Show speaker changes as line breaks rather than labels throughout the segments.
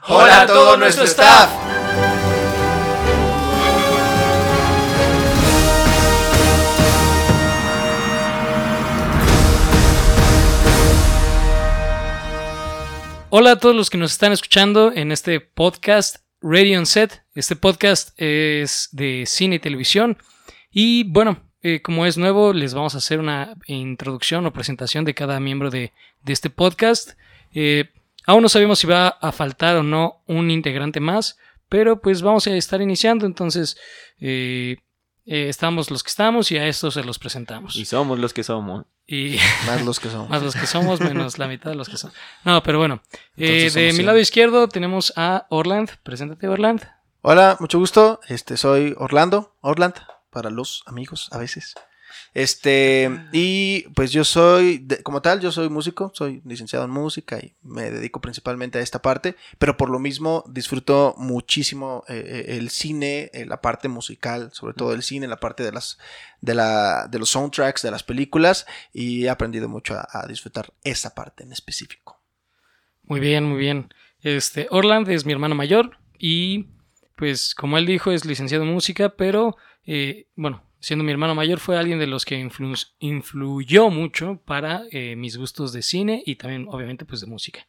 Hola a todo nuestro staff.
Hola a todos los que nos están escuchando en este podcast Radio on Set. Este podcast es de cine y televisión. Y bueno, eh, como es nuevo, les vamos a hacer una introducción o presentación de cada miembro de, de este podcast. Eh, aún no sabemos si va a faltar o no un integrante más, pero pues vamos a estar iniciando. Entonces, eh, estamos los que estamos y a estos se los presentamos.
Y somos los que somos.
Y
Más los que somos.
más los que somos, menos la mitad de los que son. No, pero bueno. Eh, de mi lado izquierdo tenemos a Orland. Preséntate, Orland.
Hola, mucho gusto. Este soy Orlando, Orland, para los amigos a veces. Este, y pues yo soy, de- como tal, yo soy músico, soy licenciado en música y me dedico principalmente a esta parte, pero por lo mismo disfruto muchísimo eh, eh, el cine, eh, la parte musical, sobre todo el cine, la parte de las, de la, de los soundtracks, de las películas, y he aprendido mucho a, a disfrutar esa parte en específico.
Muy bien, muy bien. Este, Orland es mi hermano mayor y pues como él dijo es licenciado en música, pero eh, bueno, siendo mi hermano mayor fue alguien de los que influ- influyó mucho para eh, mis gustos de cine y también obviamente pues de música.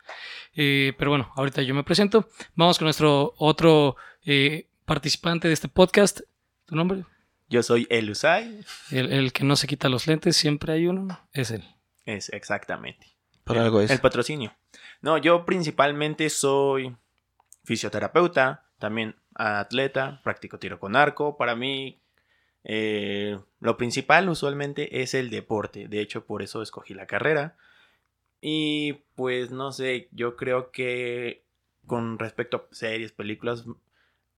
Eh, pero bueno, ahorita yo me presento. Vamos con nuestro otro eh, participante de este podcast. ¿Tu nombre?
Yo soy el Usai.
El, el que no se quita los lentes, siempre hay uno. Es él.
Es exactamente.
Por algo es.
El patrocinio. No, yo principalmente soy fisioterapeuta, también atleta, practico tiro con arco. Para mí, eh, lo principal usualmente es el deporte. De hecho, por eso escogí la carrera. Y pues no sé, yo creo que con respecto a series, películas,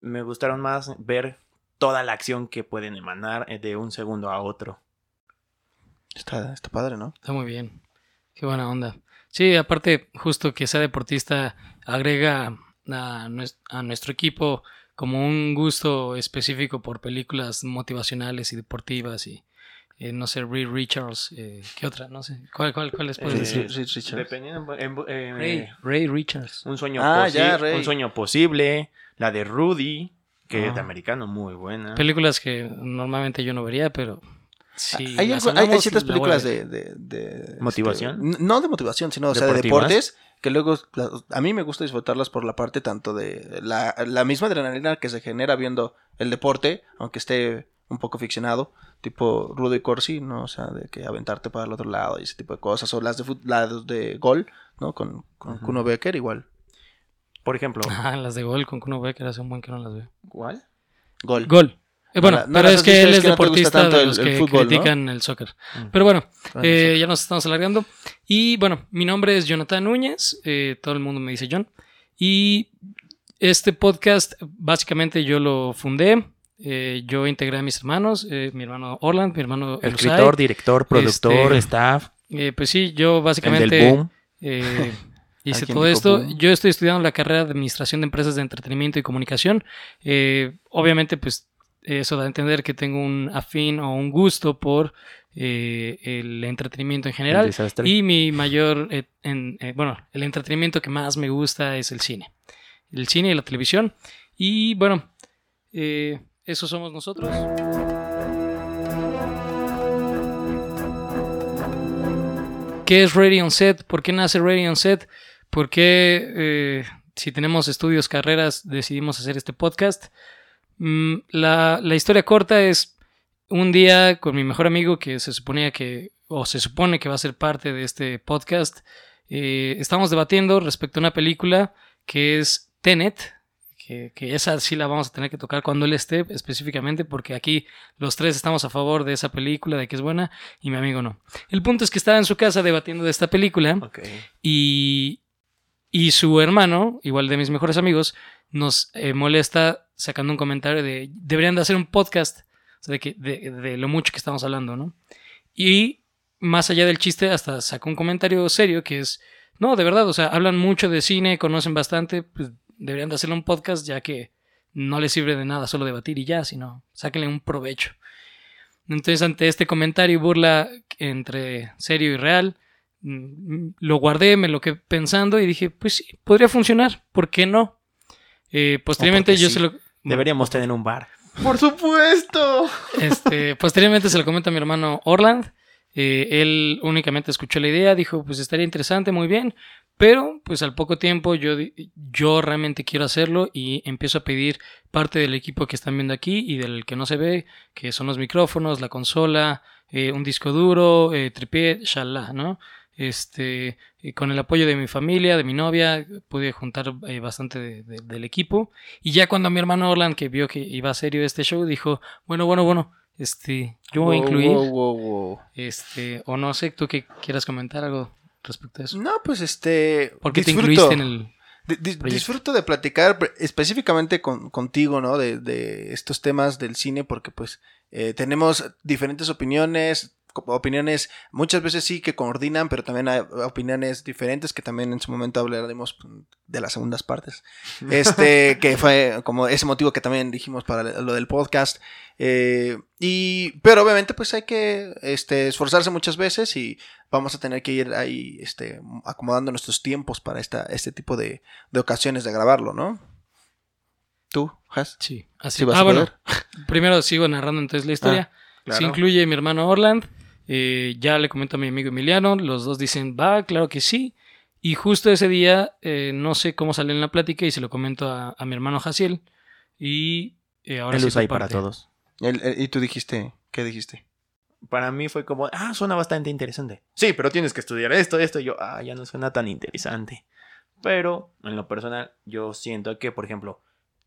me gustaron más ver toda la acción que pueden emanar eh, de un segundo a otro.
Está, está padre, ¿no?
Está muy bien. Qué buena onda. Sí, aparte, justo que sea deportista agrega a, nues- a nuestro equipo como un gusto específico por películas motivacionales y deportivas y eh, no sé, Ray Richards, eh, ¿qué otra? No sé. ¿Cuál, cuál, cuál les puedes
Eh,
decir?
Richards.
En- en-
Ray, Ray Richards.
Un sueño,
Ah, ya,
un sueño posible. La de Rudy, que
Ah.
es de americano, muy buena.
Películas que normalmente yo no vería, pero sí.
hay, hay- hay ciertas películas de, de- de,
¿Motivación?
este, n- no de motivación, sino o sea, de deportes que luego a mí me gusta disfrutarlas por la parte tanto de la, la misma adrenalina que se genera viendo el deporte, aunque esté un poco ficcionado, tipo Rudy Corsi, ¿no? O sea, de que aventarte para el otro lado y ese tipo de cosas, o las de, fut- las de gol, ¿no? Con, con. Kuno Becker igual.
Por ejemplo,
Ah, las de gol con Kuno Becker hace un buen que no las veo.
¿cuál?
Gol.
Gol. Eh, bueno,
No, no
pero es que él
es que no
deportista
tanto
de los
el
que
fútbol, ¿no?
critican el soccer. Pero bueno, eh, ya nos estamos alargando. Y bueno, mi nombre es Jonathan Núñez. eh, todo el mundo me dice John. Y este podcast, básicamente yo lo fundé. eh, yo integré a mis hermanos, mi hermano Orland, mi hermano El
Escritor, director, productor,
Este,
staff,
Eh, pues sí, yo básicamente hice todo esto. Yo estoy estudiando la carrera de Administración de Empresas de Entretenimiento y Comunicación. Eh, obviamente, pues eso da a entender que tengo un afín o un gusto por eh, el entretenimiento en general. Y mi mayor, eh, en- eh, bueno, el entretenimiento que más me gusta es el cine. El cine y la televisión. Y bueno, eso somos nosotros. ¿Qué es Ready on Set? ¿Por qué nace Ready on Set? ¿Por qué, si tenemos estudios, carreras, decidimos hacer este podcast? Mm, la, la historia corta es un día con mi mejor amigo que se suponía que, o se supone que va a ser parte de este podcast, eh, estamos debatiendo respecto a una película que es Tenet, que, que esa sí la vamos a tener que tocar cuando él esté específicamente, porque aquí los tres estamos a favor de esa película, de que es buena, y mi amigo no. El punto es que estaba en su casa debatiendo de esta película
Ok.
y, y su hermano, igual de mis mejores amigos, nos eh, molesta sacando un comentario de deberían de hacer un podcast de, que, de, lo mucho que estamos hablando, ¿no? Y más allá del chiste, hasta sacó un comentario serio que es, no, de verdad, o sea, hablan mucho de cine, conocen bastante, pues deberían de hacerle un podcast ya que no les sirve de nada solo debatir y ya, sino sáquenle un provecho. Entonces, ante este comentario y burla entre serio y real, lo guardé, me lo quedé pensando y dije, pues sí, podría funcionar, ¿por qué no? Eh, posteriormente yo
sí.
se lo...
Deberíamos tener un bar.
¡Por supuesto!
Este, posteriormente se lo comenta a mi hermano Orland. Eh, él únicamente escuchó la idea, dijo, pues estaría interesante, muy bien. Pero, pues al poco tiempo yo, yo realmente quiero hacerlo y empiezo a pedir parte del equipo que están viendo aquí y del que no se ve, que son los micrófonos, la consola, eh, un disco duro, eh, tripié, shalá, ¿no? Este, y con el apoyo de mi familia, de mi novia, pude juntar eh, bastante de- de- del equipo. Y ya cuando mi hermano Orland, que vio que iba serio este show, dijo, bueno, bueno, bueno, este, yo voy a incluir,
wow, wow, wow.
este, o no sé, tú que quieras comentar algo respecto a eso.
No, pues este.
¿Por qué te
disfruto.
incluiste en el...
Di- disfruto de platicar específicamente con- contigo, ¿no? De, de estos temas del cine, porque pues eh, tenemos diferentes opiniones, opiniones muchas veces sí que coordinan, pero también hay opiniones diferentes que también en su momento hablaremos pues, de las segundas partes. Este, que fue como ese motivo que también dijimos para lo del podcast. Eh, y, pero obviamente pues hay que este, esforzarse muchas veces y vamos a tener que ir ahí este, acomodando nuestros tiempos para esta, este tipo de, de ocasiones de grabarlo, ¿no? ¿Tú, Has?
Sí, así.
¿Sí vas
ah,
a
bueno, primero sigo narrando entonces la historia.
Claro.
Se incluye mi hermano Orland. Eh, ya le comento a mi amigo Emiliano. Los dos dicen, va, claro que sí. Y justo ese día, eh, no sé cómo salió en la plática y se lo comento a, a mi hermano Jaciel. Y eh, ahora
Él
sí
usa ahí
tu
para todos.
El- el- y tú dijiste, ¿qué dijiste?
Para mí fue como, ah, suena bastante interesante. Sí, pero tienes que estudiar esto, esto. Y yo, ah, ya no suena tan interesante. Pero en lo personal, yo siento que, por ejemplo,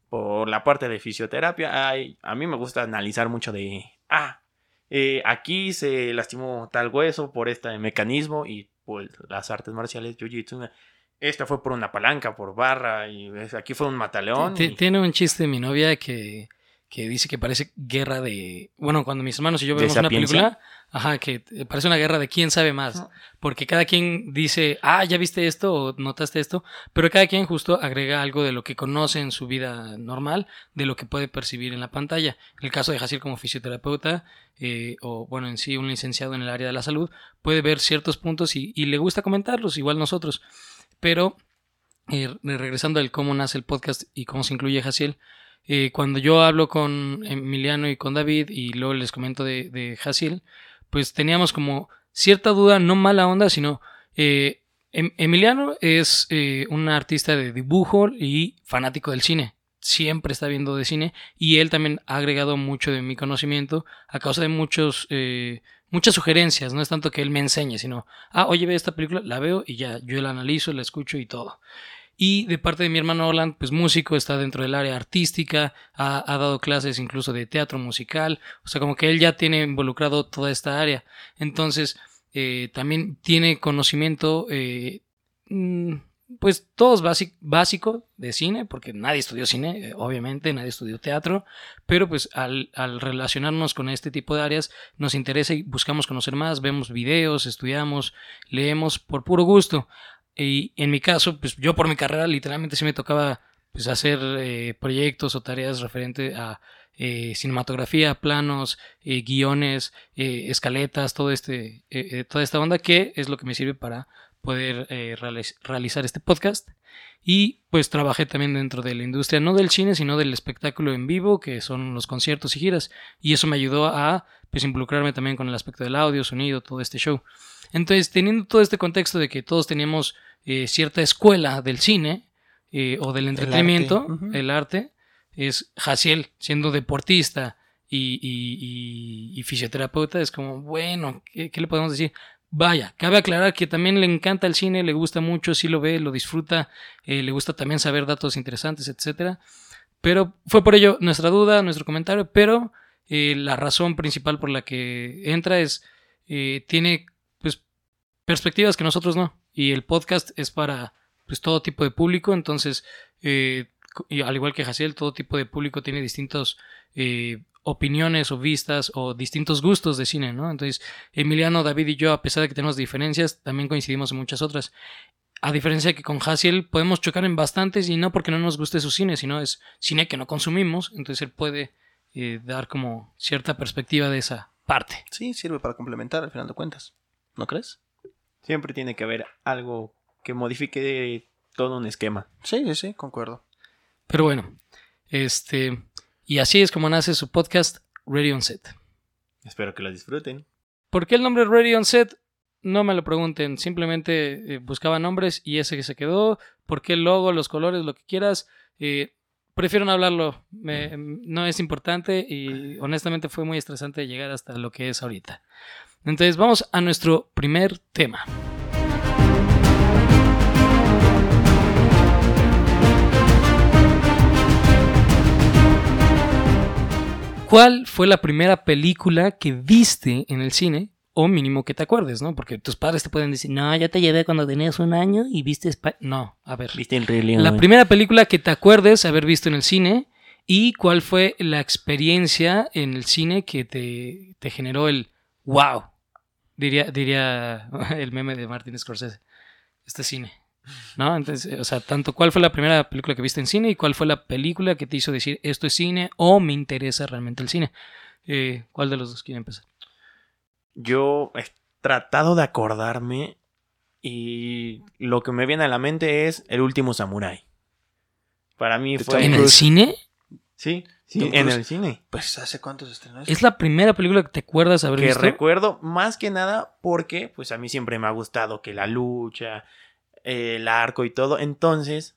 por la parte de fisioterapia, hay, a mí me gusta analizar mucho de, ah, eh, aquí se lastimó tal hueso por este mecanismo y pues las artes marciales, jiu-jitsu, esta fue por una palanca, por barra y aquí fue un mataleón.
T- Tiene un chiste mi novia que, que dice que parece guerra de. Bueno, cuando mis hermanos y yo
¿De
vemos una película, ajá, que parece una guerra de quién sabe más. Porque cada quien dice, ah, ya viste esto o notaste esto, pero cada quien justo agrega algo de lo que conoce en su vida normal, de lo que puede percibir en la pantalla. En el caso de Jacir como fisioterapeuta, eh, o bueno, en sí un licenciado en el área de la salud, puede ver ciertos puntos y, y le gusta comentarlos, igual nosotros. Pero, eh, regresando al cómo nace el podcast y cómo se incluye Jaciel, eh, cuando yo hablo con Emiliano y con David y luego les comento de, de Jaciel, pues teníamos como cierta duda, no mala onda, sino eh, Em- Emiliano es eh, un artista de dibujo y fanático del cine. Siempre está viendo de cine y él también ha agregado mucho de mi conocimiento a causa de muchos, muchas sugerencias. No es tanto que él me enseñe, sino, ah, oye, ve esta película, la veo y ya, yo la analizo, la escucho y todo. Y de parte de mi hermano Orland, pues músico, está dentro del área artística, ha, dado clases incluso de teatro musical, o sea, como que él ya tiene involucrado toda esta área. Entonces, eh, también tiene conocimiento, eh, mm, pues todos básico, básico de cine, porque nadie estudió cine, eh, obviamente, nadie estudió teatro, pero pues al relacionarnos con este tipo de áreas nos interesa y buscamos conocer más, vemos videos, estudiamos, leemos por puro gusto. Y en mi caso, pues yo por mi carrera literalmente sí me tocaba pues hacer eh, proyectos o tareas referente a eh, cinematografía, planos, eh, guiones, eh, escaletas, todo este, eh, toda esta onda que es lo que me sirve para poder eh, realiz- realizar este podcast. Y pues trabajé también dentro de la industria, no del cine, sino del espectáculo en vivo, que son los conciertos y giras. Y eso me ayudó a pues involucrarme también con el aspecto del audio, sonido, todo este show. Entonces, teniendo todo este contexto de que todos teníamos eh, cierta escuela del cine eh, o del entretenimiento,
Ujú.
el arte, es Jaciel siendo deportista y, y- y- y fisioterapeuta, es como, bueno, ¿qué, qué le podemos decir? Vaya, cabe aclarar que también le encanta el cine, le gusta mucho, sí lo ve, lo disfruta, eh, le gusta también saber datos interesantes, etcétera. Pero fue por ello nuestra duda, nuestro comentario, pero eh, la razón principal por la que entra es, eh, tiene pues perspectivas que nosotros no. Y el podcast es para pues todo tipo de público, entonces, eh, y al igual que Jaciel, todo tipo de público tiene distintos eh, opiniones o vistas o distintos gustos de cine, ¿no? Entonces, Emiliano, David y yo, a pesar de que tenemos diferencias, también coincidimos en muchas otras. A diferencia que con Haciel podemos chocar en bastantes y no porque no nos guste su cine, sino es cine que no consumimos, entonces él puede eh, dar como cierta perspectiva de esa parte.
Sí, sirve para complementar al final de cuentas. ¿No crees?
Siempre tiene que haber algo que modifique todo un esquema.
Sí, sí, sí, concuerdo.
Pero bueno, este. Y así es como nace su podcast Ready on Set.
Espero que lo disfruten.
¿Por qué el nombre Ready on Set? No me lo pregunten, simplemente eh, buscaba nombres y ese que se quedó. ¿Por qué el logo, los colores, lo que quieras? Eh, prefiero no hablarlo, me- no es importante y honestamente fue muy estresante llegar hasta lo que es ahorita. Entonces vamos a nuestro primer tema. ¿Cuál fue la primera película que viste en el cine? O mínimo que te acuerdes, ¿no? Porque tus padres te pueden decir, no, yo te llevé cuando tenías un año y viste... Spi-". No, a ver.
¿Viste el Rey León?
La primera película que te acuerdes haber visto en el cine y cuál fue la experiencia en el cine que te, te generó el wow. Diría, diría el meme de Martin Scorsese. Este cine. ¿No? Entonces, o sea, tanto cuál fue la primera película que viste en cine y cuál fue la película que te hizo decir esto es cine o me interesa realmente el cine. Eh, ¿Cuál de los dos quiere empezar?
Yo he tratado de acordarme y lo que me viene a la mente es El último samurái. Para mí fue...
¿En el cine?
Sí, sí, en el cine.
Pues, ¿hace cuánto se estrenó?
¿Es la primera película que te acuerdas haber
que
visto?
recuerdo más que nada porque pues a mí siempre me ha gustado que la lucha, eh, el arco y todo. Entonces,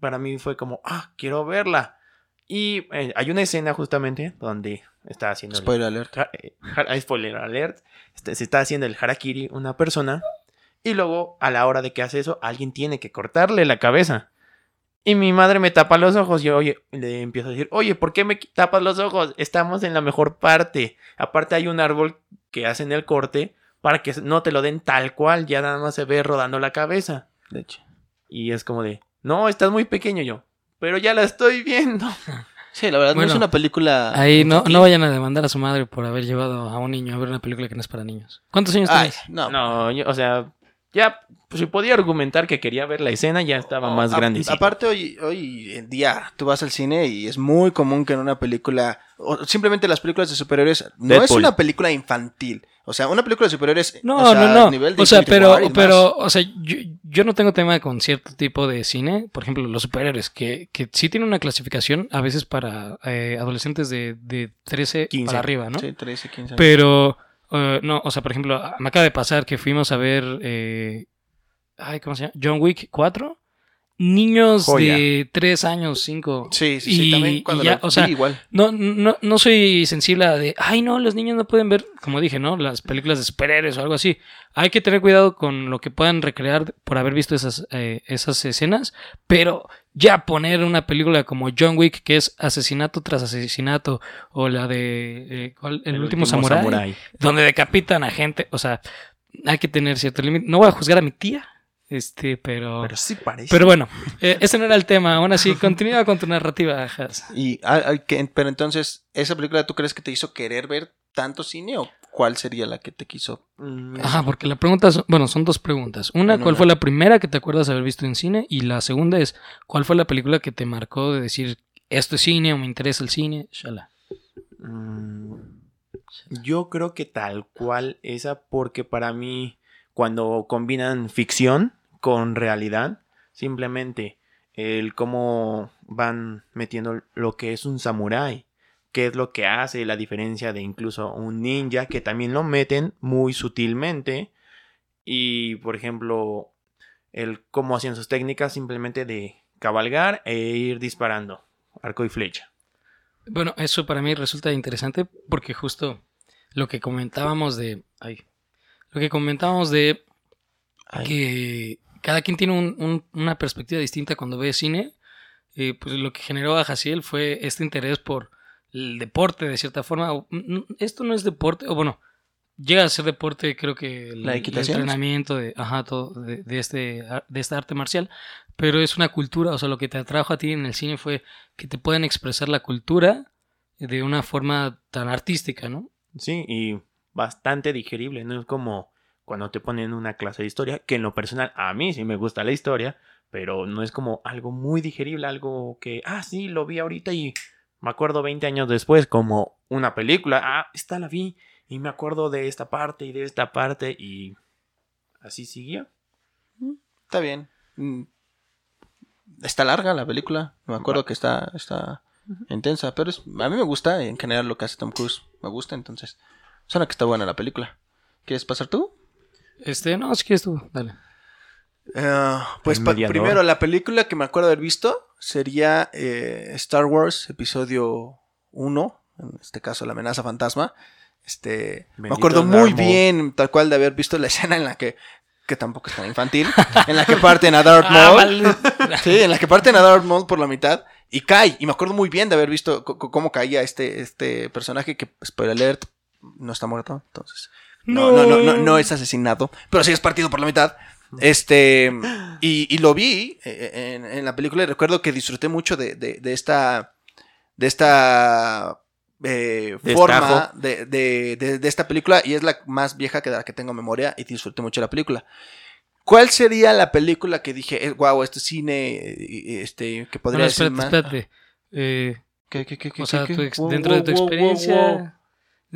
para mí fue como, ah, quiero verla. Y eh, hay una escena justamente donde está haciendo... el-
Spoiler alert.
Eh, ja- spoiler alert. Este, se está haciendo el harakiri una persona. Y luego, a la hora de que hace eso, alguien tiene que cortarle la cabeza. Y mi madre me tapa los ojos. Y oye, le empiezo a decir, oye, ¿por qué me tapas los ojos? Estamos en la mejor parte. Aparte hay un árbol que hacen el corte para que no te lo den tal cual. Ya nada más se ve rodando la cabeza.
De hecho.
Y es como de, no, estás muy pequeño yo. Pero ya la estoy viendo.
Sí, la verdad
Bueno,
no es una película.
Ahí no, no vayan a demandar a su madre por haber llevado a un niño a ver una película que no es para niños. ¿Cuántos años
Ay,
tienes?
no.
No, yo- o sea, ya, pues, si podía argumentar que quería ver la escena, ya estaba más
A-
grande.
Aparte, hoy, hoy en día tú vas al cine y es muy común que en una película, o simplemente las películas de superhéroes, no es una película infantil. O sea, una película de superhéroes.
No,
o sea,
no, no.
a nivel de
O sea, pero, pero, o sea, yo, yo no tengo tema con cierto tipo de cine. Por ejemplo, los superhéroes, que, que sí tienen una clasificación a veces para eh, adolescentes de, de 13
15.
para arriba, ¿no?
Sí, 13, 15 años.
Pero, eh, no, o sea, por ejemplo, me acaba de pasar que fuimos a ver, eh, ay, ¿cómo se llama? John Wick 4. Niños
Joya.
de 3 años, 5.
Sí, sí, sí.
y-
también cuando
ya,
la
o sea,
igual.
No, no, no soy sensible a de, ay, no, los niños no pueden ver, como dije, ¿no? Las películas de superhéroes o algo así. Hay que tener cuidado con lo que puedan recrear por haber visto esas, eh, esas escenas, pero ya poner una película como John Wick, que es asesinato tras asesinato, o la de eh, ¿cuál? El, último, samurái, donde decapitan a gente, o sea, hay que tener cierto límite. No voy a juzgar a mi tía, este, pero...
Pero sí parece.
Pero bueno, eh, ese no era el tema. Aún así, continúa con tu narrativa, Has.
Y, que- pero entonces, ¿esa película tú crees que te hizo querer ver tanto cine o cuál sería la que te quiso?
Mm,
Ajá, porque la pregunta, es- bueno, son dos preguntas. Una, ¿cuál fue la primera que te acuerdas haber visto en cine? Y la segunda es, ¿cuál fue la película que te marcó de decir, esto es cine o me interesa el cine? Shala.
mm, yo creo que tal cual esa, porque para mí, cuando combinan ficción con realidad, simplemente el cómo van metiendo lo que es un samurái, qué es lo que hace, la diferencia de incluso un ninja, que también lo meten muy sutilmente, y por ejemplo, el cómo hacían sus técnicas simplemente de cabalgar e ir disparando, arco y flecha.
Bueno, eso para mí resulta interesante porque justo lo que comentábamos de... Ay, lo que comentábamos de
Ay,
que cada quien tiene un- un- una perspectiva distinta cuando ve cine. eh, pues lo que generó a Jaciel fue este interés por el deporte, de cierta forma. Esto no es deporte, o bueno, llega a ser deporte, creo que el,
¿La
el entrenamiento de, ajá, todo, de, de este, ar- de esta arte marcial, pero es una cultura, o sea, lo que te atrajo a ti en el cine fue que te pueden expresar la cultura de una forma tan artística, ¿no?
Sí, y bastante digerible, no es como cuando te ponen una clase de historia, que en lo personal a mí sí me gusta la historia, pero no es como algo muy digerible, algo que, ah, sí, lo vi ahorita y me acuerdo 20 años después, como una película, ah, esta la vi y me acuerdo de esta parte y de esta parte y así siguió.
Está bien. Mm. Está larga la película. Me acuerdo que está, está intensa. Pero es- a mí me gusta. En general lo que hace Tom Cruise me gusta. Entonces, suena que está buena la película. ¿Quieres pasar tú?
Este, no, si quieres tú, dale.
Eh, pues primero, la película que me acuerdo haber visto sería eh, Star Wars, episodio 1, en este caso La amenaza fantasma. Este, me acuerdo muy bien, tal cual, de haber visto la escena en la que, que tampoco es tan infantil, en la que parten a Darth
Ah,
Maul.
vale.
Sí, en la que parten a Darth Maul por la mitad y cae. Y me acuerdo muy bien de haber visto cómo caía este, este personaje que, spoiler alert, no está muerto. Entonces, no, no, no, no, no es asesinado, pero sí es partido por la mitad. Este, y, y lo vi eh, en, en la película y recuerdo que disfruté mucho de, de- de esta, de esta eh, forma de, de- esta película y es la más vieja que de la que tengo memoria y disfruté mucho la película. ¿Cuál sería la película que dije, wow, este cine, eh, este, que podría
Bueno, espérate,
más?
espérate. Eh,
¿Qué, qué, qué,
o sea, tu
Wow,
dentro de tu
wow,
experiencia.
wow.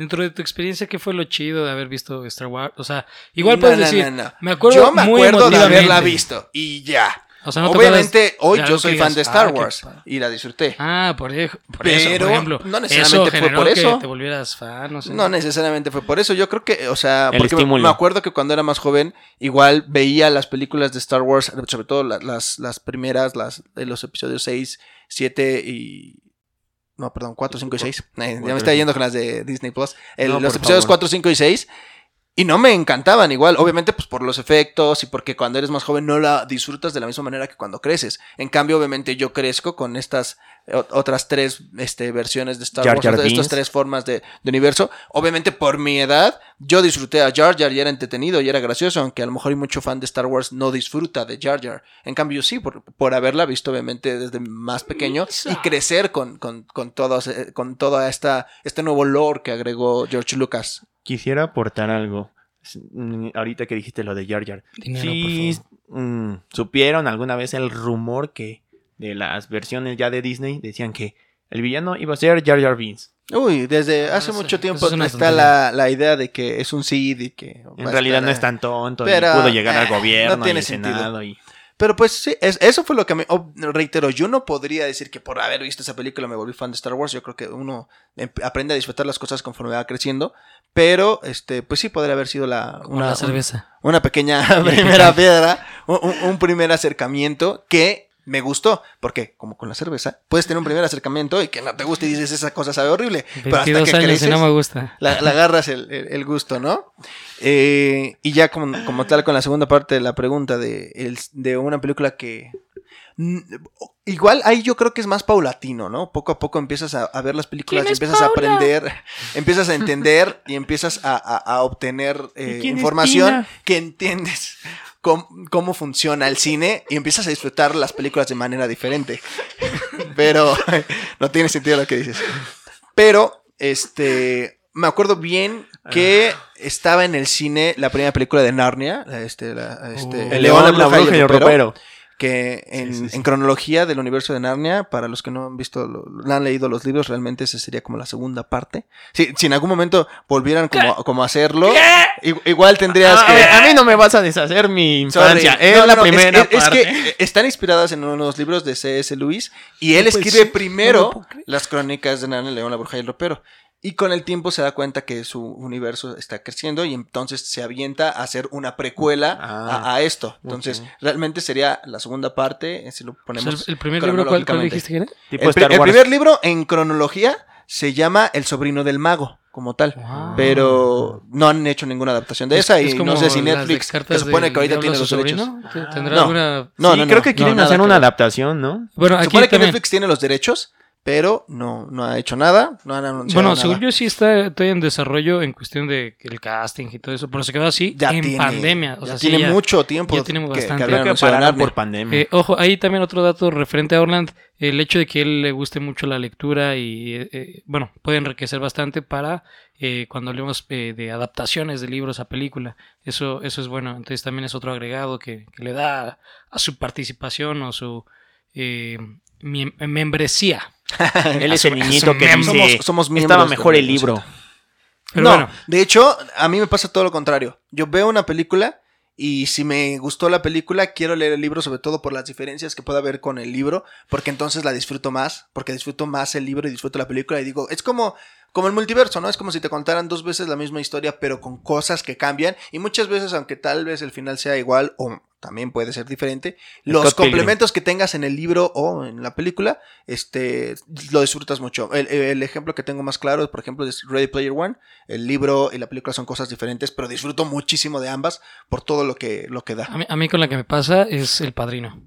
Dentro de tu experiencia, ¿qué fue lo chido de haber visto Star Wars? O sea, igual
No,
puedes
no,
decir,
no, no.
me acuerdo
Yo me
muy
acuerdo de haberla visto y ya.
O sea, no te
Obviamente, hoy yo soy fan de Star
"Ah, qué
Wars
pa-".
y la disfruté.
Ah, por, ej- por eso,
Pero
por ejemplo.
no necesariamente
eso
fue por eso.
que te volvieras fan, no sé.
No necesariamente fue por eso. Yo creo que, o sea,
El
porque me-
estímulo.
me acuerdo que cuando era más joven, igual veía las películas de Star Wars, sobre todo la- las, las primeras, las de los episodios 6, 7 y. No, perdón, 4, 5 y 6. ya me está yendo con las de Disney Plus. El-
No,
los episodios
favor.
4, 5 y 6. Y no me encantaban igual, obviamente pues por los efectos y porque cuando eres más joven no la disfrutas de la misma manera que cuando creces. En cambio, obviamente yo crezco con estas otras tres este, versiones de Star
Jar
Wars,
Jar
estas tres formas de, de universo. Obviamente por mi edad yo disfruté a Jar Jar y era entretenido y era gracioso, aunque a lo mejor hay mucho fan de Star Wars no disfruta de Jar Jar. En cambio yo sí, por, por haberla visto obviamente desde más pequeño y crecer con, con, con, todos, eh, con toda esta, este nuevo lore que agregó George Lucas.
Quisiera aportar algo. Mm, Ahorita que dijiste lo de Jar Jar.
Dinero,
Sí,
por favor.
mm, supieron alguna vez el rumor que de las versiones ya de Disney decían que el villano iba a ser Jar Jar Binks.
Uy, desde
Ah,
hace mucho tiempo
es
está la, la idea de que es un Sid y que...
En realidad
estar,
no es tan tonto
pero,
y pudo llegar al
eh,
gobierno
no tiene
y. Senado y
Pero pues sí, es- eso fue lo que me... oh, reitero, yo no podría decir que por haber visto esa película me volví fan de Star Wars. Yo creo que uno aprende a disfrutar las cosas conforme va creciendo. Pero, este, pues sí podría haber sido la... Una,
la cerveza.
una pequeña primera piedra, un primer acercamiento que me gustó. Porque, como con la cerveza, puedes tener un primer acercamiento y que no te guste y dices, esa cosa sabe horrible. Pero hasta
22
que
años
creces,
y no me gusta.
la, la agarras el, el- el gusto, ¿no? Eh, y ya como, como tal con la segunda parte de la pregunta de, el- de una película que... mm, Igual ahí yo creo que es más paulatino, ¿no? Poco a poco empiezas a, a ver las películas y
¿Quién es
empiezas a aprender, empiezas a entender y empiezas a, a- a obtener eh,
¿Y quién es
información que entiendes cómo, cómo funciona el cine y empiezas a disfrutar las películas de manera diferente. Pero no tiene sentido lo que dices. Pero, este, me acuerdo bien que estaba en el cine la primera película de Narnia, la- este, la- este,
Uh.
El León, la Bruja y el Ropero,
ropero.
Que en,
Sí, sí, sí.
en cronología del universo de Narnia, para los que no han visto, lo- no han leído los libros, realmente esa sería como la segunda parte. Si, si en algún momento volvieran como, como a hacerlo, i- igual tendrías
Ah,
que...
a, ver, a mí no me vas a deshacer mi
Sorry.
infancia. Es
No,
la
no,
primera
es, es
parte.
que están inspiradas en unos libros de C.S. Lewis y él escribe primero las crónicas de Narnia, León, la Bruja y el Ropero. Y con el tiempo se da cuenta que su universo está creciendo y entonces se avienta a hacer una precuela
Ah,
a, a esto. Entonces, realmente sería la segunda parte, eh, si lo
O sea,
ponemos...
el, el primer libro, ¿cuál, dijiste que era?
tipo
el, primer libro en cronología se llama El sobrino del mago, como tal.
Wow.
Pero no han hecho ninguna adaptación de
Es-
esa
es
y
como
no sé si Netflix, que
cartas
supone que ahorita tiene los derechos.
sobrino. ¿T- ¿Tendrá
No.
alguna...?
No,
sí,
no, no,
creo que quieren hacer una adaptación, ¿no?
Bueno, aquí
Supone que. Netflix tiene los derechos, pero no, no ha hecho nada, no han anunciado
Bueno,
nada.
según yo sí está todavía en desarrollo en cuestión de el casting y todo eso, pero se quedó así
ya
en
tiene,
pandemia. O
ya
sea, sí,
tiene
ya-
mucho tiempo
ya tiene
que,
bastante.
que
Creo que por pandemia.
Eh, ojo, ahí también otro dato referente a Orland, el hecho de que él le guste mucho la lectura y, eh, eh, bueno, puede enriquecer bastante para eh, cuando hablemos eh, de adaptaciones de libros a película. Eso, eso es bueno. Entonces también es otro agregado que, que le da a su participación o su eh, miem- membresía.
Él es el niñito que dice,
Somos- somos miembros
estaba mejor el libro.
Pero
no,
bueno,
de hecho, a mí me pasa todo lo contrario. Yo veo una película Y si me gustó la película, quiero leer el libro, sobre todo por las diferencias que pueda haber con el libro, porque entonces la disfruto más, porque disfruto más el libro y disfruto la película. Y digo, es como, como el multiverso, ¿no? Es como si te contaran dos veces la misma historia, pero con cosas que cambian. Y muchas veces, aunque tal vez el final sea igual o también puede ser diferente, los
Scott Pilgrim.
complementos que tengas en el libro o en la película, este, lo disfrutas mucho. El, el ejemplo que tengo más claro, por ejemplo, es Ready Player One. El libro y la película son cosas diferentes, pero disfruto muchísimo de ambas por todo lo que, lo que da.
A mí, a mí con la que me pasa es El Padrino.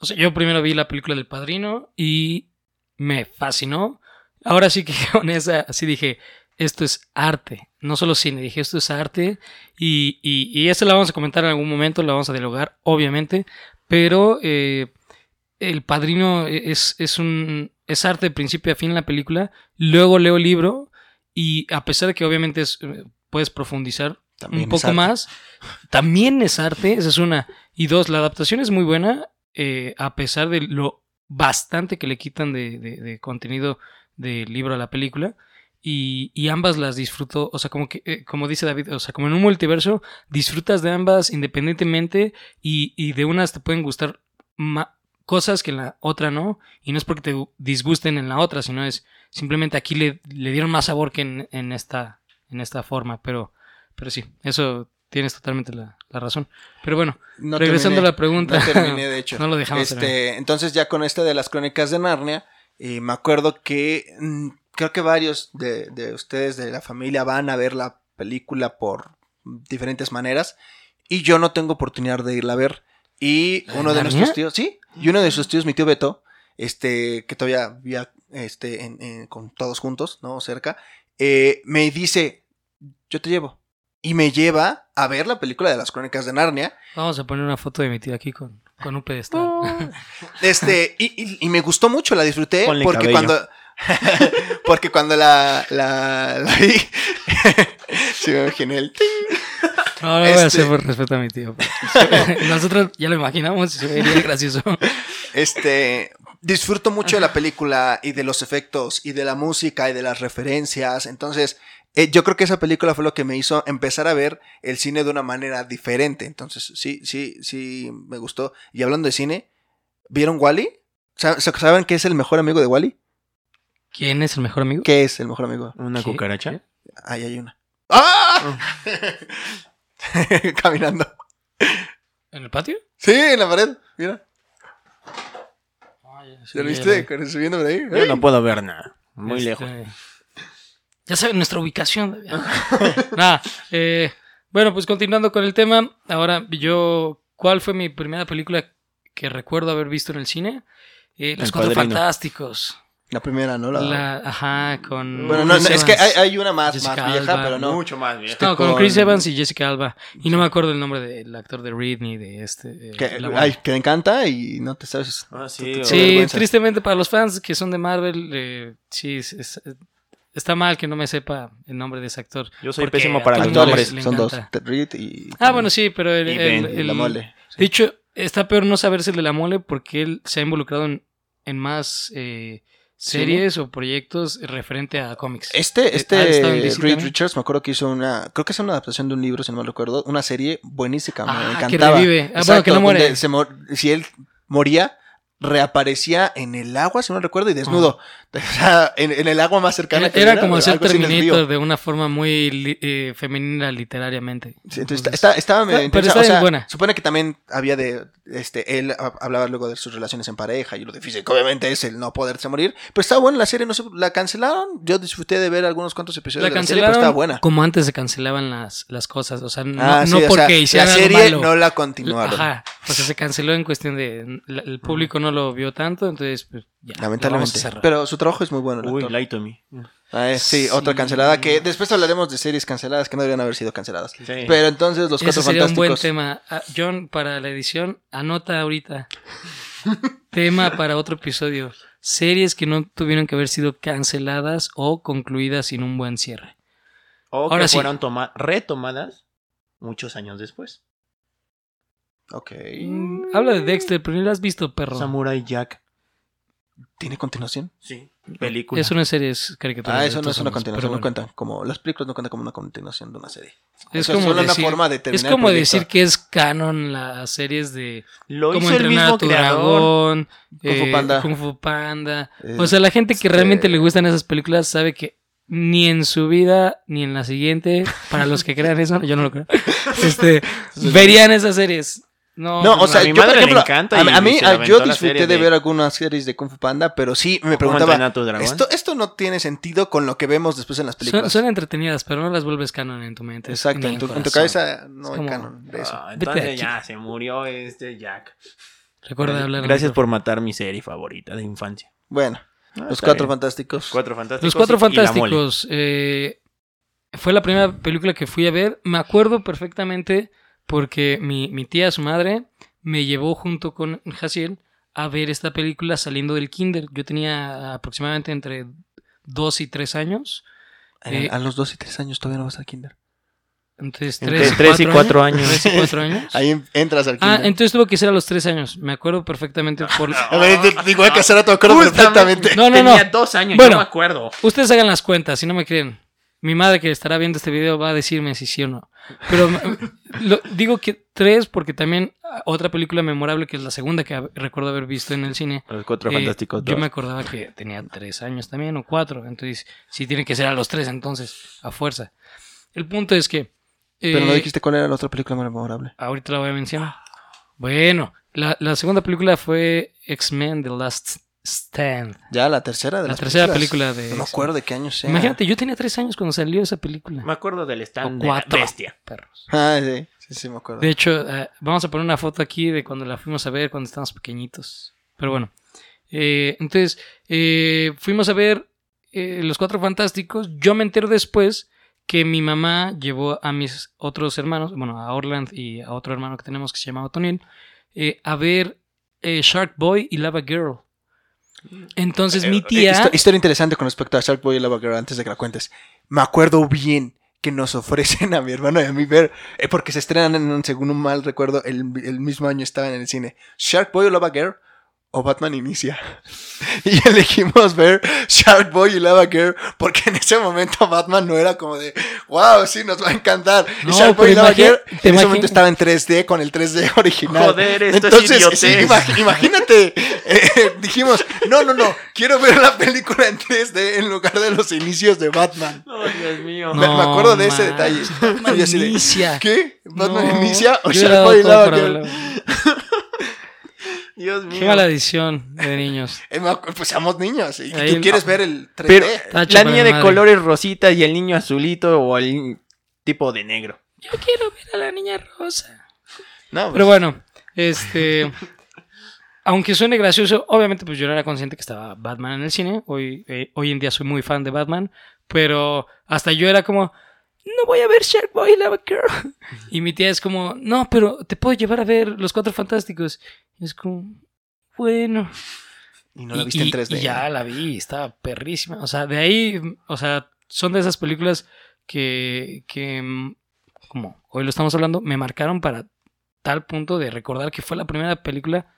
O sea, yo primero vi la película del Padrino y me fascinó. Ahora sí que con esa, así dije, esto es arte, no solo cine, dije, esto es arte y, y, y eso la vamos a comentar en algún momento, la vamos a dialogar, obviamente, pero eh, El Padrino es, es, un, es arte de principio a fin la película, luego leo el libro y a pesar de que obviamente es, eh, puedes profundizar
También
un poco más, también es arte, esa es una. Y dos, la adaptación es muy buena, eh, a pesar de lo bastante que le quitan de, de- de contenido del libro a la película. Y, y ambas las disfruto, o sea, como que, eh, como dice David, o sea, como en un multiverso, disfrutas de ambas independientemente y, y de unas te pueden gustar cosas que en la otra no, y no es porque te gu- disgusten en la otra, sino es simplemente aquí le, le dieron más sabor que en, en esta, en esta forma, pero, pero sí, eso tienes totalmente la, la razón. Pero bueno,
No
regresando
terminé.
a la pregunta,
No terminé, de hecho.
no lo dejamos.
Este, entonces ya con este de las crónicas de Narnia, eh, me acuerdo que mm, creo que varios de, de ustedes de la familia van a ver la película por diferentes maneras y yo no tengo oportunidad de irla a ver. Y
¿La de
uno de nuestros tíos, sí, y uno de sus tíos, mi tío Beto, este, que todavía vivía este, en- en- con todos juntos, ¿no? Cerca, eh, me dice, yo te llevo. Y me lleva a ver la película de las crónicas de Narnia.
Vamos a poner una foto de mi tío aquí con, con un pedestal.
Este, y, y- y me gustó mucho, la disfruté.
Ponle
porque
cabello.
cuando. porque cuando la, la, la vi. sí, me imaginé el.
No, lo voy a hacer por respeto a mi tío. Nosotros ya lo imaginamos y se vería gracioso.
Este. Disfruto mucho de la película y de los efectos y de la música y de las referencias. Entonces, eh, yo creo que esa película fue lo que me hizo empezar a ver el cine de una manera diferente. Entonces, sí, sí, sí, me gustó. Y hablando de cine, ¿vieron Wally? ¿Saben qué es el mejor amigo de Wally?
¿Quién es el mejor amigo?
¿Qué es el mejor amigo?
¿Una
¿Qué?
cucaracha?
Ahí hay una. ¡Ah! Caminando.
¿En el patio?
Sí, en la pared. Mira.
Ya, sí,
¿Ya lo viste? Subiendo por ahí.
Yo no puedo ver nada. Muy
Este,
lejos.
Ya saben nuestra ubicación. Nada. eh, bueno, pues continuando con el tema. Ahora, yo. ¿Cuál fue mi primera película que recuerdo haber visto en el cine? Eh, Los
El
Cuatro
Padrino.
Fantásticos.
La primera, ¿no? La...
La, ajá, con.
Bueno, no, es que hay, hay una más, vieja,
Alba.
pero no.
Mucho más.
No, con
con-
Chris Evans y Jessica Alba. Y no me acuerdo el nombre del actor de Ridney, de este. eh,
Que, ay, que te encanta y no te sabes.
Ah, sí,
Sí, tristemente para los fans que son de Marvel, eh, sí, es- es- está mal que no me sepa el nombre de ese actor.
Yo soy pésimo para los
el le
Son dos. Reed y.
Ah, bueno, sí, pero el,
Y
el-
Ben,
y
el-
la mole.
De hecho, está peor no saberse el de la mole porque él se ha involucrado en, en más eh, series o proyectos referente a cómics.
Este,
en
este Reed. Richards, me acuerdo que hizo una. Creo que es una adaptación de un libro, si no me recuerdo. Una serie buenísima.
Ah,
me
que
encantaba.
revive. Ah, bueno, que no muere.
donde se mor- si él moría, reaparecía en el agua, si no recuerdo, y desnudo. Sea, en, en el agua más cercana.
Era,
que
era
hubiera,
como hacer Terminator de una forma muy eh, femenina literariamente.
Sí, entonces,
Entonces,
está- estaba
Pero está
o
bien
sea,
buena.
Supone que también había de. Este, él ha- hablaba luego de sus relaciones en pareja y lo difícil que obviamente es el no poderse morir. Pero estaba buena la serie, no sé, la cancelaron. Yo disfruté de ver algunos cuantos episodios
la
de la serie, pero estaba buena.
como antes se cancelaban las, las cosas. O sea, no,
Ah, sí,
no
o sea,
porque hicieran
la
algo
serie
malo.
no la continuaron.
Ajá. O sea, se canceló en cuestión de. El público no lo vio tanto, entonces, pues ya.
Lamentablemente. Pero su trabajo es muy bueno.
Uy,
actor.
Lie to Me.
Ah, es- sí,
Sí.
otra cancelada que después hablaremos de series canceladas que no deberían haber sido canceladas.
Sí.
Pero entonces los
Ese
cuatro
sería un
fantásticos.
buen tema. Ah, John, para la edición, anota ahorita. tema para otro episodio. Series que no tuvieron que haber sido canceladas o concluidas sin un buen cierre.
O que
Ahora sí.
fueron toma- retomadas muchos años después.
Ok.
Mm, habla de Dexter, pero ni lo has visto, perro.
Samurai Jack.
¿Tiene continuación?
Sí. Película.
Es una serie, es caricatura.
Ah, eso no es una continuación, no cuenta. Como, las películas no cuentan como una continuación de una serie.
Es
Eso
como,
solo
decir,
una forma de
es como
el
decir que es canon las series de
Lo
Cómo
hizo el
entrenar
mismo
a tu
creador.
dragón,
Kung Fu
eh,
Panda.
Kung Fu Panda.
Eh,
O sea, la gente que
este-
realmente le gustan esas películas sabe que ni en su vida ni en la siguiente, para los que crean eso, yo no lo creo, este, verían esas series. No,
No, o sea,
a mi
yo,
madre
por
le
ejemplo,
encanta
a,
y
a mí,
se
a-
aventó
yo disfruté de
de-
ver algunas series de Kung Fu Panda, pero sí me
¿Cómo
preguntaba, esto, esto no tiene sentido con lo que vemos después en las películas.
son entretenidas, pero no las vuelves canon en tu mente.
Exacto, en tu, en tu
corazón.
cabeza no
Es como-
canon de eso.
Ah, entonces ya se murió este Jack.
Recuerda hablar.
Gracias por matar mi serie favorita de infancia.
Bueno,
Ah,
los cuatro
bien.
fantásticos.
Cuatro fantásticos.
Los Cuatro
y- y la mole.
Fantásticos. eh, fue la primera película que fui a ver. Me acuerdo perfectamente porque mi, mi tía, su madre, me llevó junto con Jaciel a ver esta película saliendo del kinder. Yo tenía aproximadamente entre dos y tres años.
Eh,
Eh,
a los dos y tres años todavía no vas al kinder.
Entonces,
Entre
tres,
tres y cuatro años.
Tres y cuatro años.
Ahí en- entras al
Ah,
kinder.
entonces tuvo que ser a los tres años. Me acuerdo perfectamente por...
A igual que hace rato me acuerdo perfectamente.
No, no,
Tenía
no.
dos años,
Bueno.
yo me acuerdo.
Ustedes hagan las cuentas, si no me creen. Mi madre que estará viendo este video va a decirme si sí o no. Pero lo- digo que tres porque también ah, otra película memorable que es la segunda que recuerdo haber visto en el cine.
Los cuatro
eh,
fantásticos.
yo
dos.
me acordaba que tenía tres años también o cuatro. Entonces sí tienen que ser a los tres entonces, a fuerza. El punto es que...
Pero no
eh,
dijiste cuál era la otra película memorable.
Ahorita la voy a mencionar. Bueno, la, la segunda película fue X-Men The Last Stand.
Ya la tercera de
La
las
tercera
películas.
película de...
No me acuerdo de qué año sea.
Imagínate, yo tenía tres años cuando salió esa película.
Me acuerdo del stand
O
de la
cuatro.
bestia.
Perros.
Ah, sí, sí, sí, me acuerdo.
De hecho, eh, vamos a poner una foto aquí de cuando la fuimos a ver cuando estábamos pequeñitos. Pero bueno. Eh, entonces, eh, fuimos a ver eh, Los Cuatro Fantásticos. Yo me entero después que mi mamá llevó a mis otros hermanos, bueno, a Orland y a otro hermano que tenemos que se llama Otonil, eh, a ver eh, Shark Boy y Lava Girl. Entonces mi
Eh,
tía...
histo- historia interesante con respecto a Shark Boy y Lava Girl antes de que la cuentes. Me acuerdo bien que nos ofrecen a mi hermano y a mí ver, eh, porque se estrenan, en, según un mal recuerdo, el, el mismo año estaban en el cine. Shark Boy o Lava Girl o Batman Inicia. Y elegimos ver Shark Boy y Lava Girl porque en ese momento Batman no era como de, wow, sí, nos va a encantar. Y
No,
Shark Boy y Lava Girl en ese
imagi-
momento estaba en 3D con el 3D original.
Joder, esto es
Entonces,
idiotez.
sí, imag- imagínate, eh, dijimos, no, no, no, quiero ver la película en 3D en lugar de los inicios de Batman.
Oh, Dios mío.
Me- me acuerdo de ese detalle.
Batman
Y
inicia.
¿Qué? ¿Batman
No,
inicia o Shark Boy y Lava Girl?
Dios mío.
Qué mala edición de niños.
Pues somos niños y
Ahí-
tú quieres ver el 3D.
Pero
Tacho
la niña de
madre.
colores rosita y el niño azulito o el tipo de negro.
Yo quiero ver a la niña rosa.
no, pues,
Pero bueno, este. Aunque suene gracioso, obviamente, pues yo no era consciente que estaba Batman en el cine. Hoy, eh, hoy en día soy muy fan de Batman. Pero hasta yo era como. No voy a ver Shark Boy y Lava Girl. Y mi tía es como, no, pero te puedo llevar a ver Los Cuatro Fantásticos. Es como, bueno.
y no la
Y-
viste en
y-
3D.
y ya la vi, estaba perrísima. O sea, de ahí, o sea, son de esas películas que, que, mm, como hoy lo estamos hablando, me marcaron para tal punto de recordar que fue la primera película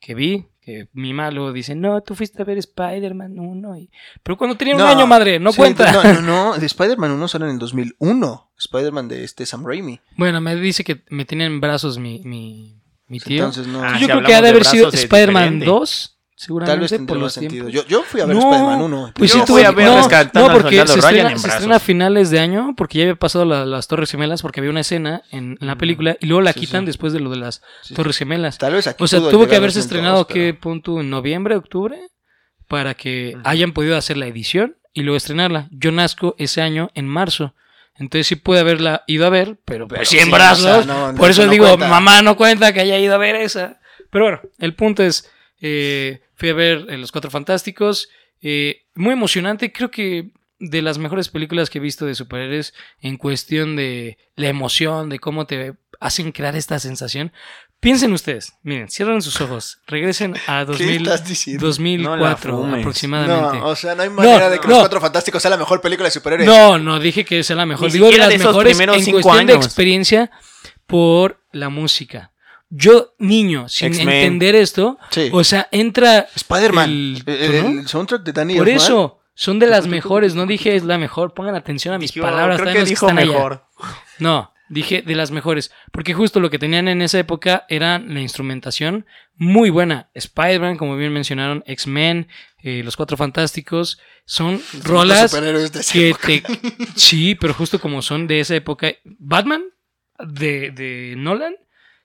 que vi. Que mi malo dice, no, tú fuiste a ver Spider-Man 1. Y... Pero cuando tenía un año, madre, no
Sí,
cuenta.
No, no, no, de Spider-Man 1 solo en el 2001. Spider-Man de este Sam Raimi.
Bueno, me dice que me tiene en brazos mi, mi, mi tío.
Entonces no.
Ah,
Yo
si
creo que ha de haber sido Spider-Man
diferente.
2. Seguramente
Tal vez tendría
por los
sentido.
tiempos.
Yo, yo fui a ver
No,
Spider-Man 1.
Pues
Yo
sí,
fui
tuve-
a ver
no,
Rescatando
no, porque se
Ryan
estrena,
en
se estrena a finales de año, porque ya había pasado la- las Torres Gemelas, porque había una escena en, en la película y luego la
Sí,
quitan
sí.
después de lo de las
Sí,
Torres Gemelas.
Tal vez aquí
O sea, tuvo que haberse
2002,
estrenado,
pero-
¿qué punto? ¿En noviembre, octubre? Para que hayan podido hacer la edición y luego estrenarla. Yo nazco ese año en marzo. Entonces sí pude haberla ido a ver, pero,
Pero
sí en
sí,
brazos.
o sea, no,
Por eso
no
digo,
cuenta.
mamá no cuenta que haya ido a ver esa. Pero bueno, el punto es, eh, fui a ver Los Cuatro Fantásticos. eh, muy emocionante, creo que de las mejores películas que he visto de superhéroes en cuestión de la emoción, de cómo te hacen crear esta sensación. Piensen ustedes, miren, cierren sus ojos, regresen a
¿Qué
2000,
estás diciendo?
2004
No
aproximadamente.
No, o sea, no hay manera de que
no.
Los Cuatro Fantásticos sea la mejor película de superhéroes.
No, no dije que sea la mejor.
Ni
Digo de las
de esos
mejores
primeros
en
cinco
cuestión de
años.
experiencia por la música, yo, niño, sin entender esto,
Sí.
o sea, entra
Spider-Man.
el-
El, el-
¿no?
el soundtrack de Danny
Por eso, son de las mejores. No dije es la mejor. Pongan atención a mis
Dijo,
palabras.
creo que dijo
están allá.
mejor.
No, dije de las mejores. Porque justo lo que tenían en esa época era la instrumentación muy buena. Spider-Man, como bien mencionaron, X-Men, eh, Los Cuatro Fantásticos. Son rolas
de esa
que
época.
te... Sí, pero justo como son de esa época. Batman, de, de Nolan,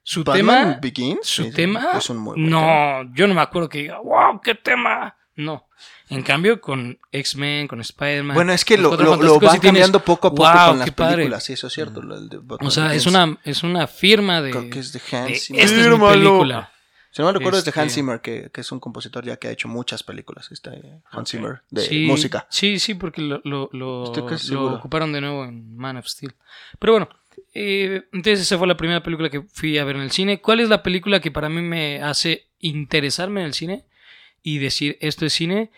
su
Batman
tema...
Begins
Su
es-
tema...
es un muy buen tema.
no, yo no me acuerdo que diga, wow, qué tema. No. En cambio, con X-Men, con Spider-Man.
Bueno, es que lo, lo- lo van
tienes-
cambiando poco a poco
wow,
con las
padre.
películas. Sí, eso es cierto. lo- el de
O sea, es una, es una firma de.
Creo que es de Hans
esta
Zimmer.
es mi película.
Si no me recuerdo es de Hans
Este-
Zimmer, que, que es un compositor ya que ha hecho muchas películas. Está Hans. Zimmer, de
Sí,
música.
Sí, sí, porque lo, lo, lo- lo ocuparon de nuevo en Man of Steel. Pero bueno, eh, entonces esa fue la primera película que fui a ver en el cine. ¿Cuál es la película que para mí me hace interesarme en el cine y decir esto es cine?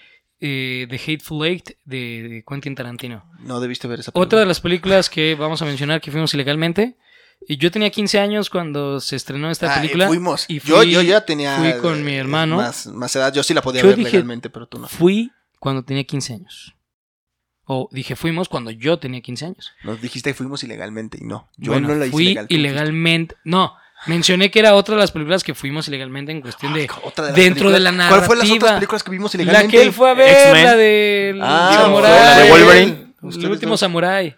Eh, The Hateful Eight de, de Quentin Tarantino.
No debiste ver esa película.
Otra de las películas que vamos a mencionar que fuimos ilegalmente. Y yo tenía 15 años cuando se estrenó esta
Ah,
película.
fuimos.
y
yo,
fui-
yo ya tenía.
fui con mi
eh,
hermano.
Más, más edad. Yo sí la podía
Yo
ver
dije-
legalmente, pero tú no.
Fui cuando tenía 15 años. O dije fuimos cuando yo tenía 15 años.
Nos dijiste que fuimos ilegalmente y no. Yo
bueno,
no la hice
fui
ilegal.
ilegalmente. No, mencioné que era otra de las películas que fuimos ilegalmente en cuestión de.
Otra de las
dentro de la
películas- ¿Cuál fue las
narrativa.
otras películas que vimos
La
ilegalmente?
que él fue a ver, la del
Ah,
Samurai.
la de Wolverine.
El último
dos.
Samurai.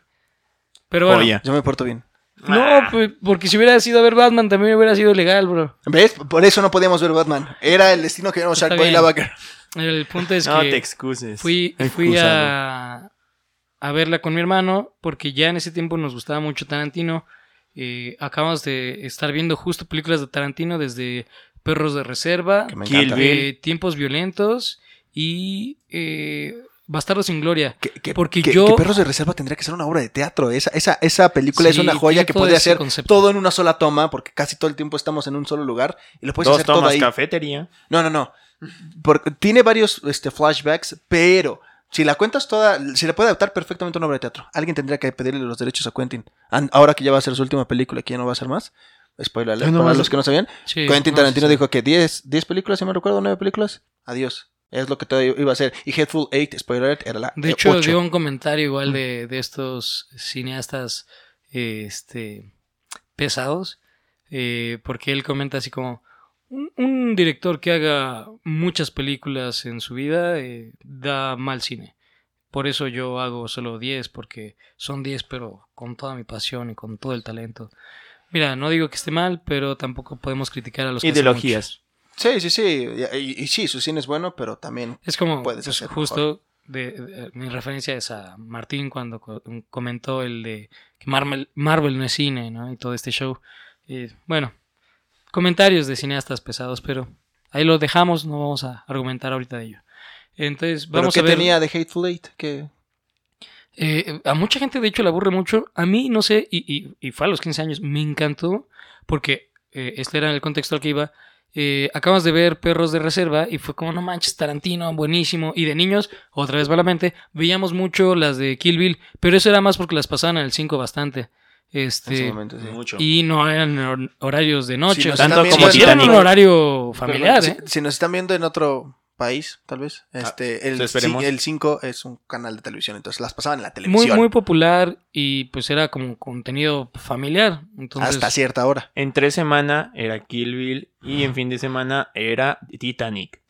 Pero bueno.
Yo me porto bien.
No,
Ah.
pues, porque si hubiera sido a ver Batman también hubiera sido legal, bro.
¿Ves? Por eso no podíamos ver Batman. Era el destino que éramos Sharkboy y. Lavaker.
El punto es
No
que
te excuses.
fui, fui a, a verla con mi hermano porque ya en ese tiempo nos gustaba mucho Tarantino. Eh, acabamos de estar viendo justo películas de Tarantino desde Perros de Reserva,
Que me
Kill
eh, Tiempos Violentos y eh, Bastardos sin Gloria.
Que, que-
Porque
que-
yo-
que Perros de Reserva tendría que ser una obra de teatro. Esa, esa, esa película es una joya que puede hacer
concepto.
todo en una sola toma, porque casi todo el tiempo estamos en un solo lugar y lo puedes
Dos
hacer todo
tomas
ahí.
cafetería.
No, no, no. Porque tiene varios este, flashbacks, pero si la cuentas toda, se le puede adaptar perfectamente a una obra de teatro. Alguien tendría que pedirle los derechos a Quentin. Ahora que ya va a ser su última película, que ya no va a ser más. Spoiler alert,
no
para los que no sabían.
Sí,
Quentin
no,
Tarantino
sí.
dijo que 10, 10 películas, si me recuerdo, 9 películas. Adiós. Es lo que todo iba a hacer. Y Headful 8, spoiler alert, era la
De hecho,
ocho.
dio un comentario igual de, de estos cineastas este, pesados, eh, porque él comenta así como, un, un director que haga muchas películas en su vida eh, da mal cine. Por eso yo hago solo 10, porque son 10, pero con toda mi pasión y con todo el talento. Mira, no digo que esté mal, pero tampoco podemos criticar a los que hacen
Ideologías.
Sí, sí, sí. Y, y- y sí, su cine es bueno, pero también.
Es como
Puedes
pues,
hacer
justo de, de- mi referencia es a Martín cuando co- comentó el de que Marvel, Marvel no es cine, ¿no? Y todo este show. Eh, bueno, comentarios de cineastas pesados, pero ahí lo dejamos, no vamos a argumentar ahorita de ello. Entonces,
¿Pero
vamos
qué
a ver.
tenía de Hateful Eight? Que
Eh, a mucha gente, de hecho, le aburre mucho. A mí, no sé, y, y- y fue a los 15 años, me encantó, porque eh, este era el contexto al que iba. Eh, acabas de ver Perros de Reserva y fue como, no manches, Tarantino, buenísimo. Y de niños, otra vez malamente, veíamos mucho las de Kill Bill, pero eso era más porque las pasaban en el 5 bastante.
En
Este,
ese momento, sí.
Mucho.
y no eran hor- horarios de noche.
Si
o
nos
sea,
Tanto como
viendo-
eran un horario familiar,
si,
¿eh?
si nos están viendo en otro país, tal vez, este, el,
pues esperemos.
ci- el 5 es un canal de televisión, entonces las pasaban en la
Muy,
televisión
muy popular y pues era como contenido familiar. Entonces,
hasta cierta hora.
Entre semana era Kill Bill y en fin de semana era Titanic.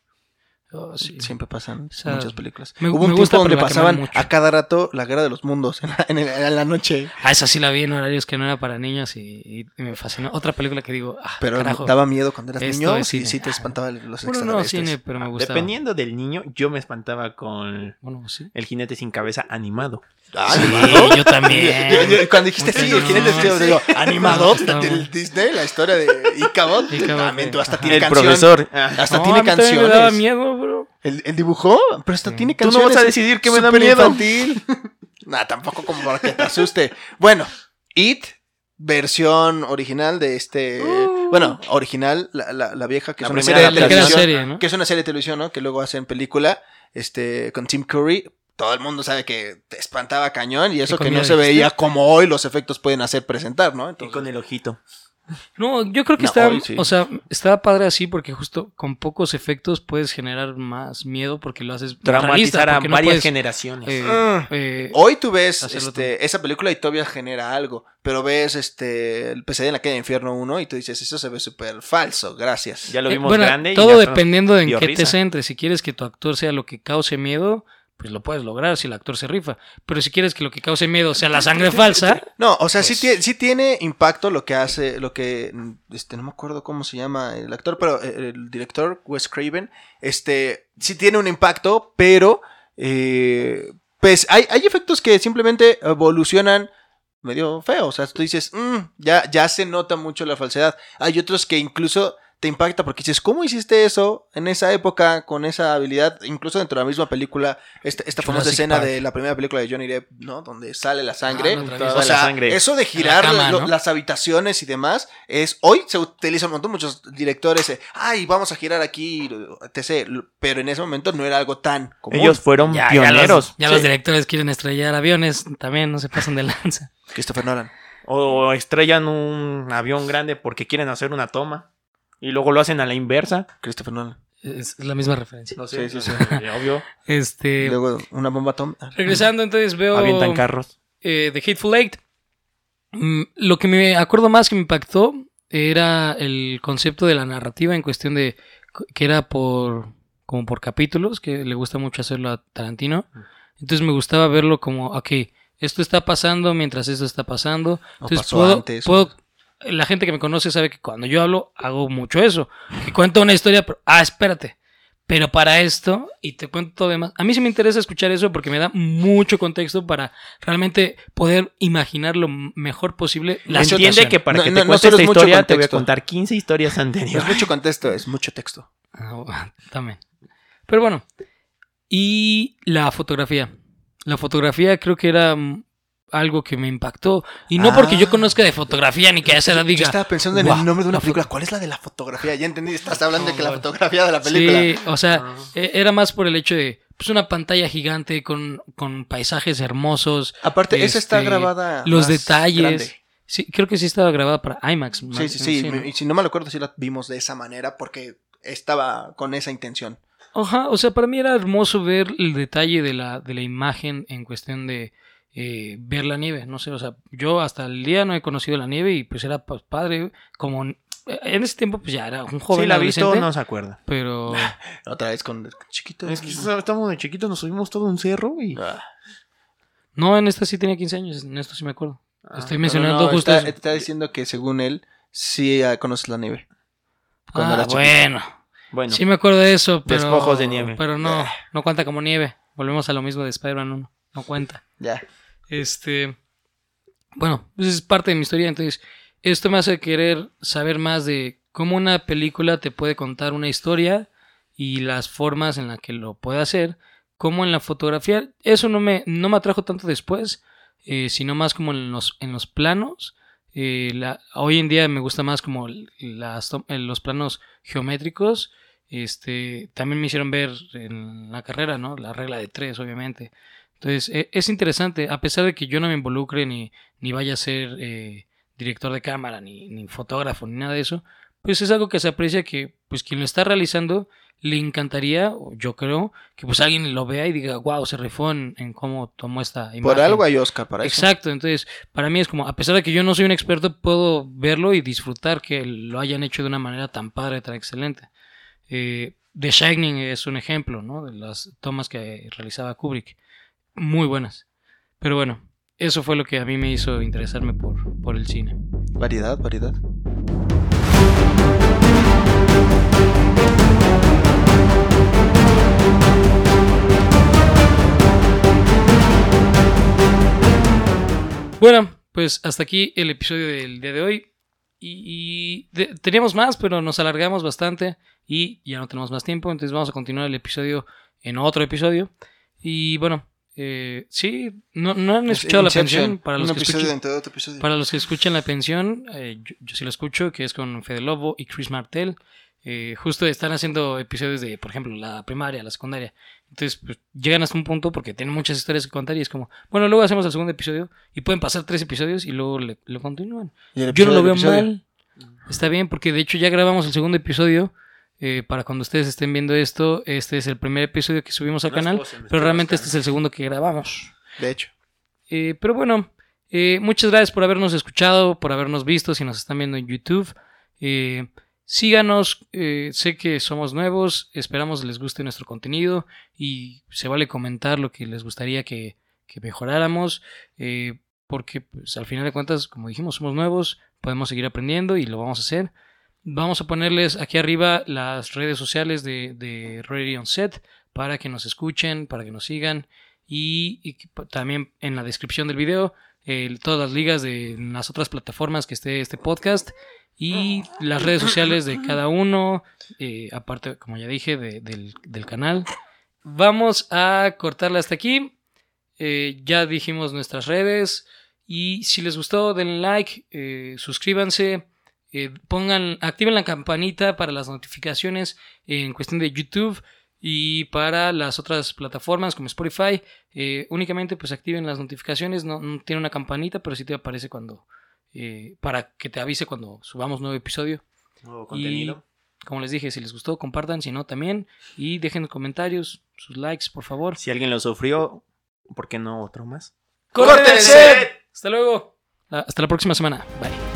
Oh, sí.
Siempre pasan
O sea,
muchas películas.
me-
Hubo
me
un
gusta,
tiempo donde pasaban a cada rato la guerra de los mundos en la, en el- en la noche,
Ah, esa sí la vi en horarios que no era para niños y, y me fascinó. Otra película que digo, ah,
pero
carajo.
daba miedo cuando eras niño
es
y sí te espantaba los
Bueno, no cine, pero me gustaba.
Dependiendo del niño, yo me espantaba con
Bueno, sí.
el jinete sin cabeza animado.
Ah,
Sí,
¿animado?
yo también.
Yo- yo- cuando dijiste sí, el jinete
cañón.
yo digo, animado
Está
del Disney, la historia de Icabod,
Ichabod,
también tú hasta
ajá.
tiene
el
canción.
profesor. Ah,
Hasta
No,
tiene
a mí también
canciones.
me daba miedo, bro.
¿El, el dibujó? Pero hasta tiene
Tú no
canciones.
vas a decidir qué me da miedo.
infantil. nah, tampoco como para que te asuste. Bueno, It, versión original de este...
Uh.
Bueno, original, la, la, la vieja, que
La
es una serie de televisión.
serie, ¿no?
Que es una serie de televisión, ¿no? Que luego hacen película, este, con Tim Curry. Todo el mundo sabe que te espantaba cañón y eso
¿Qué
que no se veía como hoy los efectos pueden hacer presentar, ¿no?
y
Entonces,
con el ojito.
No, yo creo que
No,
está,
sí.
o sea, está padre así porque justo con pocos efectos puedes generar más miedo porque lo haces
Traumatizar a
no
varias
puedes,
generaciones.
eh,
Mm.
eh,
Hoy tú ves este, esa película y todavía genera algo, pero ves este el pesadilla en la calle de infierno 1 y tú dices, eso se ve súper falso, gracias.
ya lo
eh,
vimos
bueno,
grande. y
todo
ya
dependiendo de en qué te centres. Si quieres que tu actor sea lo que cause miedo, pues lo puedes lograr si el actor se rifa. Pero si quieres que lo que cause miedo sea la sangre falsa,
No, o sea, sí,
Pues-
sí tiene impacto lo que hace, lo que, este, no me acuerdo cómo se llama el actor, pero eh, el director, Wes Craven, este, sí tiene un impacto, pero, eh, pues hay, hay efectos que simplemente evolucionan medio feo, o sea, tú dices, "Mm, ya, ya se nota mucho la falsedad. Hay otros que incluso te impacta porque dices, ¿cómo hiciste eso en esa época con esa habilidad? Incluso dentro de la misma película, esta, esta famosa escena
Park.
de la primera película de Johnny Depp, ¿no? Donde sale la sangre.
Ah,
O sea,
la sangre.
eso de girar
cama,
lo-
¿no?
las habitaciones y demás, es hoy se utiliza un montón, muchos directores, eh, ay, vamos a girar aquí, etc. Pero en ese momento no era algo tan común.
Ellos fueron
ya, ya
pioneros.
los, ya los directores quieren estrellar aviones, también no se pasan de lanza.
Christopher Nolan.
O estrellan un avión grande porque quieren hacer una toma. Y luego lo hacen a la inversa.
Christopher Nolan.
Es la misma referencia.
No sé,
Sí, sí,
obvio.
Este,
Y luego una bomba atómica.
regresando entonces veo
Avientan carros.
eh, The Hateful Eight. Mm, Lo que me acuerdo más que me impactó era el concepto de la narrativa en cuestión de que era por como por capítulos, que le gusta mucho hacerlo a Tarantino. Entonces me gustaba verlo como, ok, esto está pasando mientras esto está pasando.
O
Entonces
pasó
puedo,
antes.
puedo- la gente que me conoce sabe que cuando yo hablo hago mucho eso. Que cuento una historia, pero, ah, espérate. Pero para esto, y te cuento todo demás, a mí sí me interesa escuchar eso porque me da mucho contexto para realmente poder imaginar lo mejor posible la
Entiende
situación.
que para
No,
que te
no
cuente esta historia te voy a contar 15 historias anteriores.
es mucho contexto, es mucho texto.
Ah, también. Pero bueno. Y la fotografía. La fotografía creo que era mm, algo que me impactó. Y no porque yo conozca de fotografía ni que esa la
Yo
diga.
estaba pensando en
"Guau,
el nombre de una
la
película. ¿Cuál es la de la fotografía? Ya entendí, estás hablando de que la fotografía de la película.
Sí, o sea,
Ah.
e- era más por el hecho de pues una pantalla gigante con, con paisajes hermosos.
Aparte, esa está
Este,
grabada.
Los detalles.
grande.
Sí, creo que sí estaba grabada para IMAX.
Sí, sí, sí.
¿no?
Y si no me acuerdo, sí la vimos de esa manera porque estaba con esa intención.
Ajá, o sea, para mí era hermoso ver el detalle de la, de la imagen en cuestión de eh, ver la nieve. No sé, o sea, yo hasta el día no he conocido la nieve y pues era pues, padre. Como en en ese tiempo, pues ya era un joven
Sí, la ha visto,
adolescente,
no se acuerda.
pero
Otra vez con chiquito.
Es que estamos de chiquitos, nos subimos todo un cerro y...
Ah.
no, en esta sí tenía 15 años, en esto sí me acuerdo.
Ah,
Estoy mencionando
no, no,
justo
está,
eso.
está diciendo que según él, sí ah, conoces la nieve. cuando
Ah, bueno,
Bueno,
sí me acuerdo de eso, pero
Despojos de nieve.
Pero no, no cuenta como nieve. Volvemos a lo mismo de Spider-Man 1, no cuenta.
Ya.
Este. Bueno, pues es parte de mi historia. Entonces, esto me hace querer saber más de cómo una película te puede contar una historia y las formas en las que lo puede hacer. Como en la fotografía. Eso no me, no me atrajo tanto después, eh, sino más como en los, en los planos. Eh, hoy en día me gusta más como los planos geométricos. Este, también me hicieron ver en la carrera, ¿no? La regla de tres, obviamente. Entonces, e- es interesante, a pesar de que yo no me involucre ni, ni vaya a ser eh, director de cámara, ni, ni fotógrafo, ni nada de eso, pues es algo que se aprecia que pues quien lo está realizando le encantaría, yo creo, que pues alguien lo vea y diga, wow, se rifó en, en cómo tomó esta imagen.
Por algo hay Oscar para eso.
Exacto, entonces para mí es como, a pesar de que yo no soy un experto, puedo verlo y disfrutar que lo hayan hecho de una manera tan padre, tan excelente. Eh, The Shining es un ejemplo, ¿no? De las tomas que realizaba Kubrick. Muy buenas. Pero bueno, eso fue lo que a mí me hizo interesarme por, por el cine.
Variedad, variedad.
Bueno, pues hasta aquí el episodio del día de hoy. Y, y de- teníamos más, pero nos alargamos bastante y ya no tenemos más tiempo, entonces vamos a continuar el episodio en otro episodio. Y bueno, eh, sí, no, no han escuchado la pensión para los que
episodio.
Para los que escuchan la pensión, eh, yo, yo sí lo escucho, que es con Fede Lobo y Chris Martel. Eh, justo están haciendo episodios de, por ejemplo, la primaria, la secundaria. Entonces, pues, llegan hasta un punto porque tienen muchas historias que contar y es como, bueno, luego hacemos el segundo episodio y pueden pasar tres episodios y luego le- lo continúan. Yo no lo veo mal. Está bien, porque de hecho ya grabamos el segundo episodio. Eh, para cuando ustedes estén viendo esto, este es el primer episodio que subimos al
No
canal, pero realmente este es el segundo que grabamos.
De hecho.
Eh, pero bueno, eh, muchas gracias por habernos escuchado, por habernos visto, si nos están viendo en YouTube. Eh, síganos, eh, sé que somos nuevos, esperamos les guste nuestro contenido y se vale comentar lo que les gustaría que, que mejoráramos, eh, porque pues, al final de cuentas, como dijimos, somos nuevos, podemos seguir aprendiendo y lo vamos a hacer. Vamos a ponerles aquí arriba las redes sociales de, de Ready on Set para que nos escuchen, para que nos sigan y, también en la descripción del video todas las ligas de las otras plataformas que esté este podcast y las redes sociales de cada uno, eh, aparte, como ya dije, de- del, del canal. Vamos a cortarla hasta aquí. Eh, ya dijimos nuestras redes y si les gustó denle like, eh, suscríbanse, eh, pongan, activen la campanita para las notificaciones en cuestión de YouTube y para las otras plataformas como Spotify. eh, únicamente pues activen las notificaciones, no, no tiene una campanita, pero sí te aparece cuando eh, para que te avise cuando subamos nuevo episodio.
Nuevo contenido.
Como les dije, si les gustó, compartan, si no también y dejen comentarios, sus likes, por favor.
Si alguien lo sufrió, ¿por qué no otro más?
¡Córtense!
Hasta luego. Hasta la próxima semana. Bye.